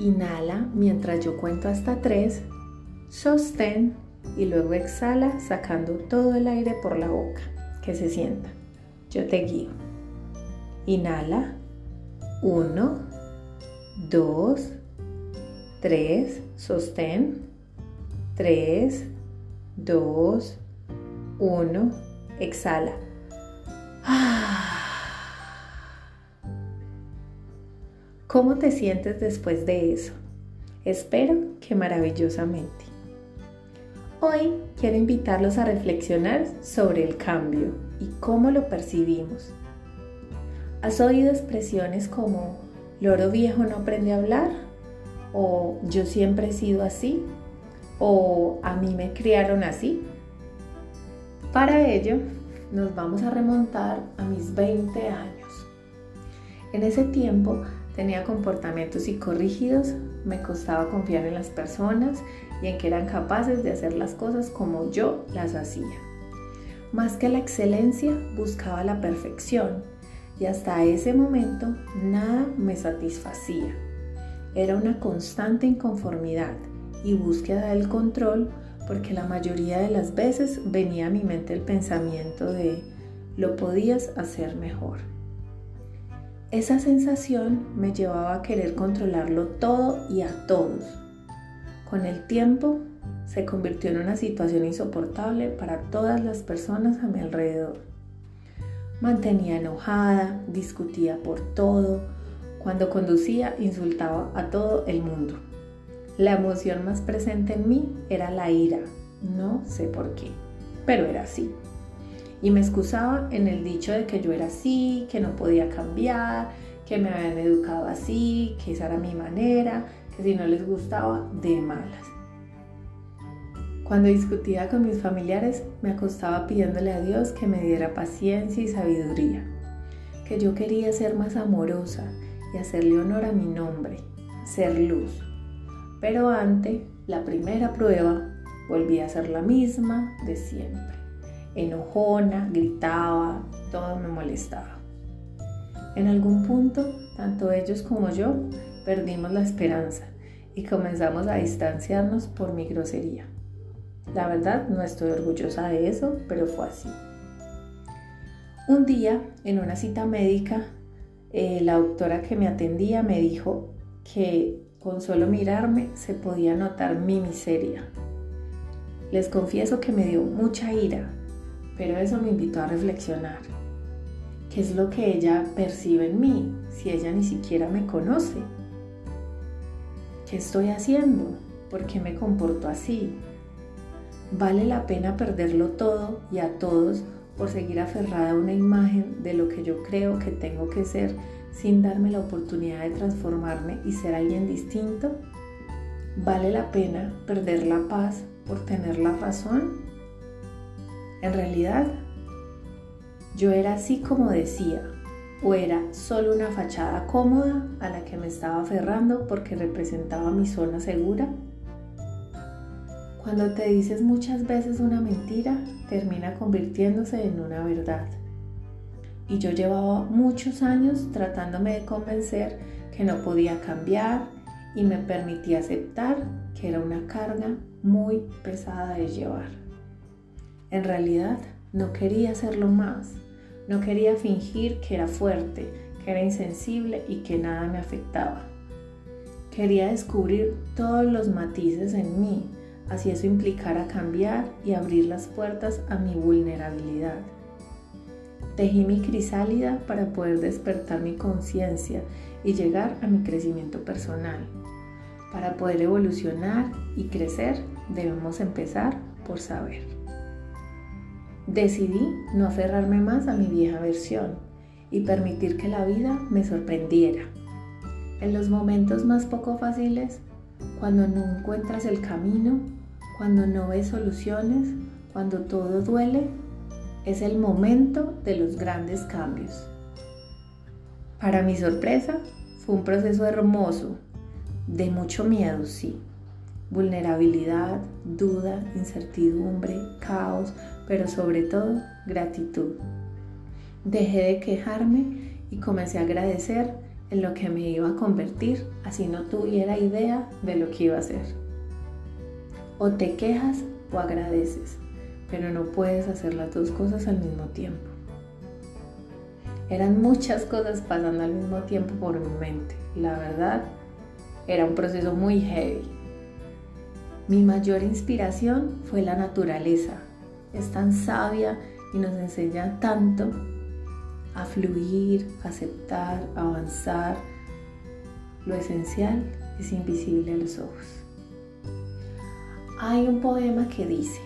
Inhala mientras yo cuento hasta tres. Sostén y luego exhala sacando todo el aire por la boca. Que se sienta. Yo te guío. Inhala. Uno, dos, tres. Sostén. Tres, dos, uno. Exhala. ¿Cómo te sientes después de eso? Espero que maravillosamente. Hoy quiero invitarlos a reflexionar sobre el cambio y cómo lo percibimos. ¿Has oído expresiones como loro viejo no aprende a hablar? ¿O yo siempre he sido así? ¿O a mí me criaron así? Para ello, nos vamos a remontar a mis 20 años. En ese tiempo Tenía comportamientos psicorrígidos, me costaba confiar en las personas y en que eran capaces de hacer las cosas como yo las hacía. Más que la excelencia, buscaba la perfección y hasta ese momento nada me satisfacía. Era una constante inconformidad y búsqueda del control porque la mayoría de las veces venía a mi mente el pensamiento de lo podías hacer mejor. Esa sensación me llevaba a querer controlarlo todo y a todos. Con el tiempo se convirtió en una situación insoportable para todas las personas a mi alrededor. Mantenía enojada, discutía por todo, cuando conducía insultaba a todo el mundo. La emoción más presente en mí era la ira, no sé por qué, pero era así y me excusaba en el dicho de que yo era así, que no podía cambiar, que me habían educado así, que esa era mi manera, que si no les gustaba, de malas. Cuando discutía con mis familiares, me acostaba pidiéndole a Dios que me diera paciencia y sabiduría, que yo quería ser más amorosa y hacerle honor a mi nombre, ser luz. Pero ante la primera prueba, volví a ser la misma de siempre enojona, gritaba, todo me molestaba. En algún punto, tanto ellos como yo perdimos la esperanza y comenzamos a distanciarnos por mi grosería. La verdad no estoy orgullosa de eso, pero fue así. Un día, en una cita médica, eh, la doctora que me atendía me dijo que con solo mirarme se podía notar mi miseria. Les confieso que me dio mucha ira, pero eso me invitó a reflexionar. ¿Qué es lo que ella percibe en mí si ella ni siquiera me conoce? ¿Qué estoy haciendo? ¿Por qué me comporto así? ¿Vale la pena perderlo todo y a todos por seguir aferrada a una imagen de lo que yo creo que tengo que ser sin darme la oportunidad de transformarme y ser alguien distinto? ¿Vale la pena perder la paz por tener la razón? En realidad, yo era así como decía, o era solo una fachada cómoda a la que me estaba aferrando porque representaba mi zona segura. Cuando te dices muchas veces una mentira, termina convirtiéndose en una verdad. Y yo llevaba muchos años tratándome de convencer que no podía cambiar y me permitía aceptar que era una carga muy pesada de llevar. En realidad no quería hacerlo más, no quería fingir que era fuerte, que era insensible y que nada me afectaba. Quería descubrir todos los matices en mí, así eso implicara cambiar y abrir las puertas a mi vulnerabilidad. Tejí mi crisálida para poder despertar mi conciencia y llegar a mi crecimiento personal. Para poder evolucionar y crecer debemos empezar por saber. Decidí no aferrarme más a mi vieja versión y permitir que la vida me sorprendiera. En los momentos más poco fáciles cuando no encuentras el camino, cuando no ves soluciones, cuando todo duele, es el momento de los grandes cambios. Para mi sorpresa, fue un proceso hermoso, de mucho miedo, sí. Vulnerabilidad, duda, incertidumbre, caos, pero sobre todo gratitud. Dejé de quejarme y comencé a agradecer en lo que me iba a convertir, así no tuviera idea de lo que iba a hacer. O te quejas o agradeces, pero no puedes hacer las dos cosas al mismo tiempo. Eran muchas cosas pasando al mismo tiempo por mi mente. La verdad, era un proceso muy heavy. Mi mayor inspiración fue la naturaleza. Es tan sabia y nos enseña tanto a fluir, aceptar, avanzar. Lo esencial es invisible a los ojos. Hay un poema que dice,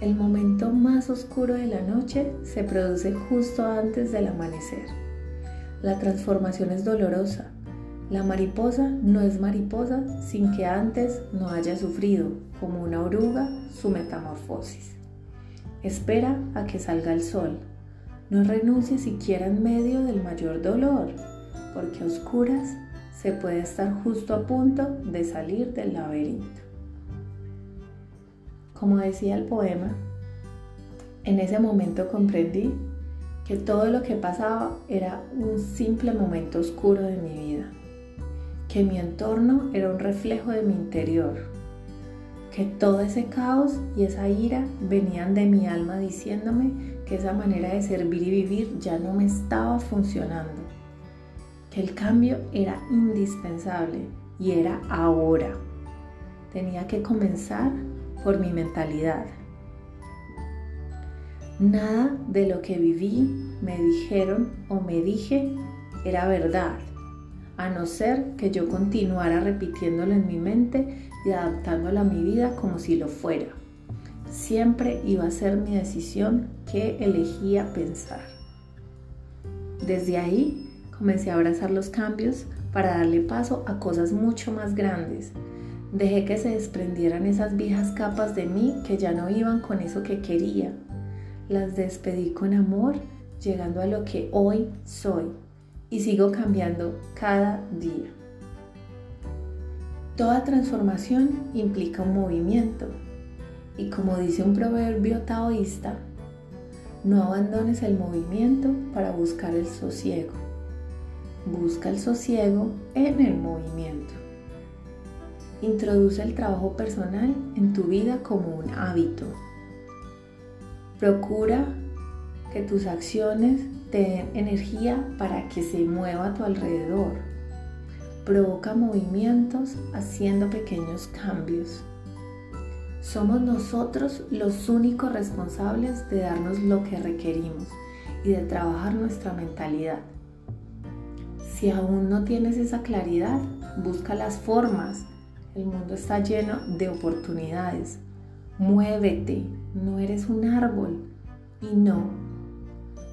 el momento más oscuro de la noche se produce justo antes del amanecer. La transformación es dolorosa. La mariposa no es mariposa sin que antes no haya sufrido, como una oruga, su metamorfosis. Espera a que salga el sol, no renuncie siquiera en medio del mayor dolor, porque a oscuras se puede estar justo a punto de salir del laberinto. Como decía el poema, en ese momento comprendí que todo lo que pasaba era un simple momento oscuro de mi vida, que mi entorno era un reflejo de mi interior, que todo ese caos y esa ira venían de mi alma diciéndome que esa manera de servir y vivir ya no me estaba funcionando, que el cambio era indispensable y era ahora. Tenía que comenzar por mi mentalidad. Nada de lo que viví, me dijeron o me dije era verdad, a no ser que yo continuara repitiéndolo en mi mente y adaptándolo a mi vida como si lo fuera. Siempre iba a ser mi decisión que elegía pensar. Desde ahí comencé a abrazar los cambios para darle paso a cosas mucho más grandes. Dejé que se desprendieran esas viejas capas de mí que ya no iban con eso que quería. Las despedí con amor, llegando a lo que hoy soy y sigo cambiando cada día. Toda transformación implica un movimiento, y como dice un proverbio taoísta, no abandones el movimiento para buscar el sosiego. Busca el sosiego en el movimiento. Introduce el trabajo personal en tu vida como un hábito. Procura que tus acciones te den energía para que se mueva a tu alrededor. Provoca movimientos haciendo pequeños cambios. Somos nosotros los únicos responsables de darnos lo que requerimos y de trabajar nuestra mentalidad. Si aún no tienes esa claridad, busca las formas. El mundo está lleno de oportunidades. Muévete, no eres un árbol. Y no,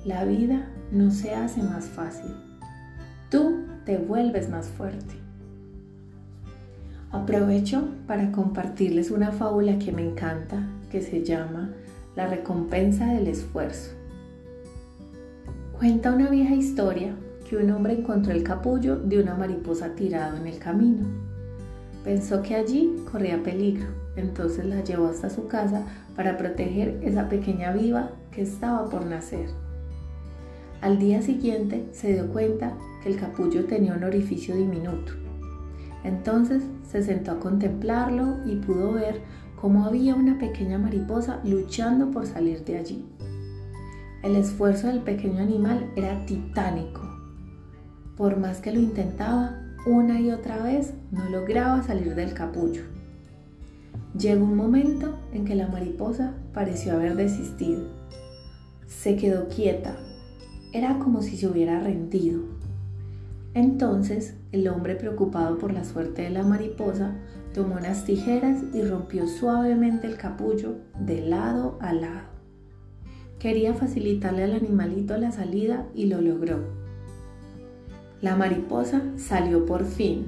la vida no se hace más fácil. Tú te vuelves más fuerte. Aprovecho para compartirles una fábula que me encanta, que se llama La recompensa del esfuerzo. Cuenta una vieja historia que un hombre encontró el capullo de una mariposa tirado en el camino. Pensó que allí corría peligro, entonces la llevó hasta su casa para proteger esa pequeña viva que estaba por nacer. Al día siguiente se dio cuenta que el capullo tenía un orificio diminuto entonces se sentó a contemplarlo y pudo ver cómo había una pequeña mariposa luchando por salir de allí. El esfuerzo del pequeño animal era titánico. Por más que lo intentaba, una y otra vez no lograba salir del capullo. Llegó un momento en que la mariposa pareció haber desistido. Se quedó quieta. Era como si se hubiera rendido. Entonces el hombre, preocupado por la suerte de la mariposa, tomó unas tijeras y rompió suavemente el capullo de lado a lado. Quería facilitarle al animalito la salida y lo logró. La mariposa salió por fin.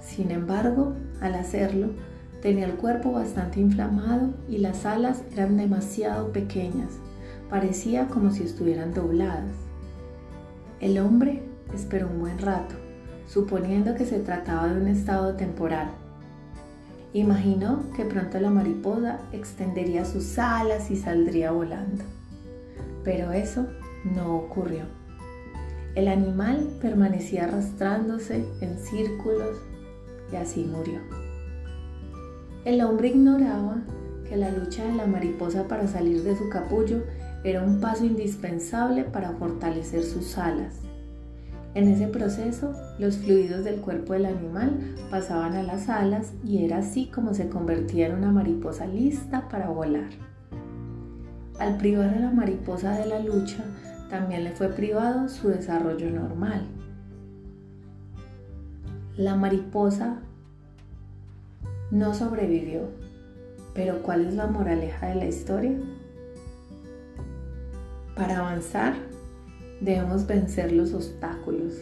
Sin embargo, al hacerlo, tenía el cuerpo bastante inflamado y las alas eran demasiado pequeñas. Parecía como si estuvieran dobladas. El hombre esperó un buen rato, suponiendo que se trataba de un estado temporal. Imaginó que pronto la mariposa extendería sus alas y saldría volando. Pero eso no ocurrió. El animal permanecía arrastrándose en círculos y así murió. El hombre ignoraba que la lucha de la mariposa para salir de su capullo era un paso indispensable para fortalecer sus alas. En ese proceso, los fluidos del cuerpo del animal pasaban a las alas y era así como se convertía en una mariposa lista para volar. Al privar a la mariposa de la lucha, también le fue privado su desarrollo normal. La mariposa no sobrevivió, pero ¿cuál es la moraleja de la historia? Para avanzar, debemos vencer los obstáculos.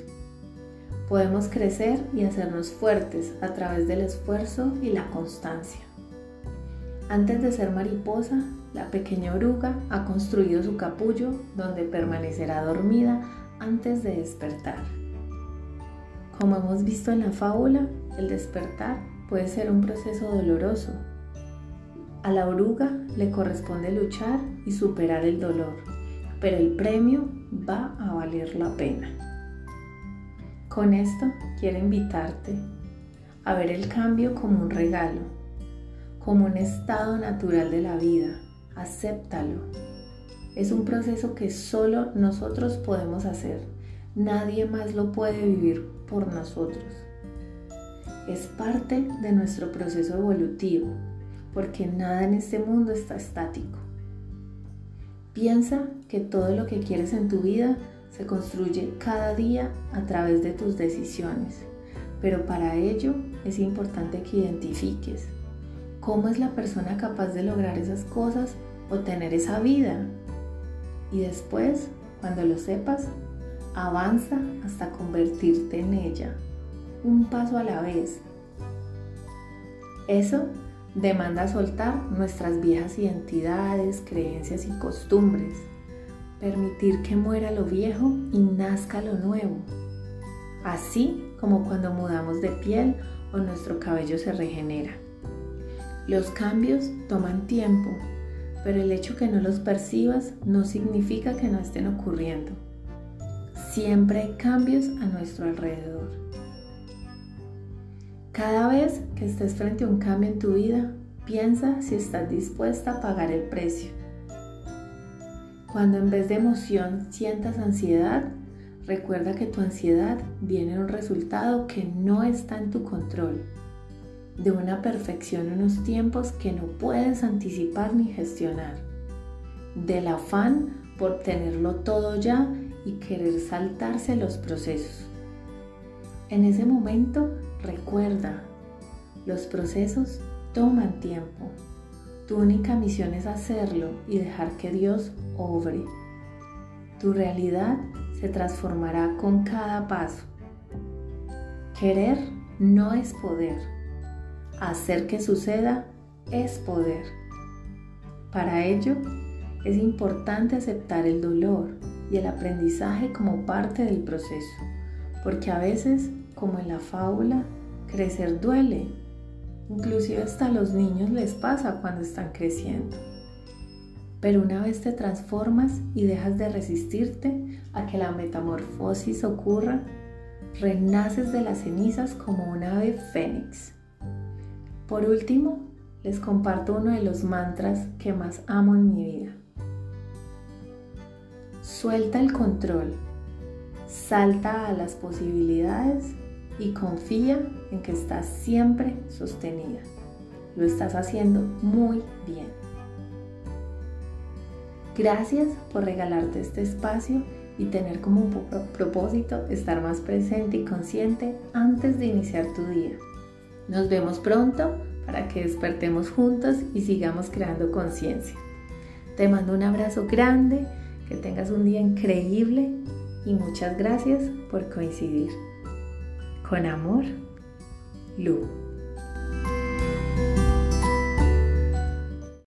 Podemos crecer y hacernos fuertes a través del esfuerzo y la constancia. Antes de ser mariposa, la pequeña oruga ha construido su capullo donde permanecerá dormida antes de despertar. Como hemos visto en la fábula, el despertar puede ser un proceso doloroso. A la oruga le corresponde luchar y superar el dolor, pero el premio va a valer la pena. Con esto quiero invitarte a ver el cambio como un regalo, como un estado natural de la vida acéptalo. Es un proceso que solo nosotros podemos hacer. Nadie más lo puede vivir por nosotros. Es parte de nuestro proceso evolutivo, porque nada en este mundo está estático. Piensa que todo lo que quieres en tu vida se construye cada día a través de tus decisiones, pero para ello es importante que identifiques cómo es la persona capaz de lograr esas cosas o tener esa vida. Y después, cuando lo sepas, avanza hasta convertirte en ella, un paso a la vez. Eso demanda soltar nuestras viejas identidades, creencias y costumbres, permitir que muera lo viejo y nazca lo nuevo, así como cuando mudamos de piel o nuestro cabello se regenera. Los cambios toman tiempo, pero el hecho que no los percibas no significa que no estén ocurriendo. Siempre hay cambios a nuestro alrededor. Cada vez que estés frente a un cambio en tu vida, piensa si estás dispuesta a pagar el precio. Cuando en vez de emoción sientas ansiedad, recuerda que tu ansiedad viene de un resultado que no está en tu control de una perfección en unos tiempos que no puedes anticipar ni gestionar, del afán por tenerlo todo ya y querer saltarse los procesos. En ese momento recuerda, los procesos toman tiempo. Tu única misión es hacerlo y dejar que Dios obre. Tu realidad se transformará con cada paso. Querer no es poder Hacer que suceda es poder. Para ello, es importante aceptar el dolor y el aprendizaje como parte del proceso, porque a veces, como en la fábula, crecer duele. Inclusive hasta a los niños les pasa cuando están creciendo. Pero una vez te transformas y dejas de resistirte a que la metamorfosis ocurra, renaces de las cenizas como un ave fénix por último, les comparto uno de los mantras que más amo en mi vida. Suelta el control, salta a las posibilidades y confía en que estás siempre sostenida. Lo estás haciendo muy bien. Gracias por regalarte este espacio y tener como propósito estar más presente y consciente antes de iniciar tu día. Nos vemos pronto para que despertemos juntos y sigamos creando conciencia. Te mando un abrazo grande, que tengas un día increíble y muchas gracias por coincidir. Con amor, Lu.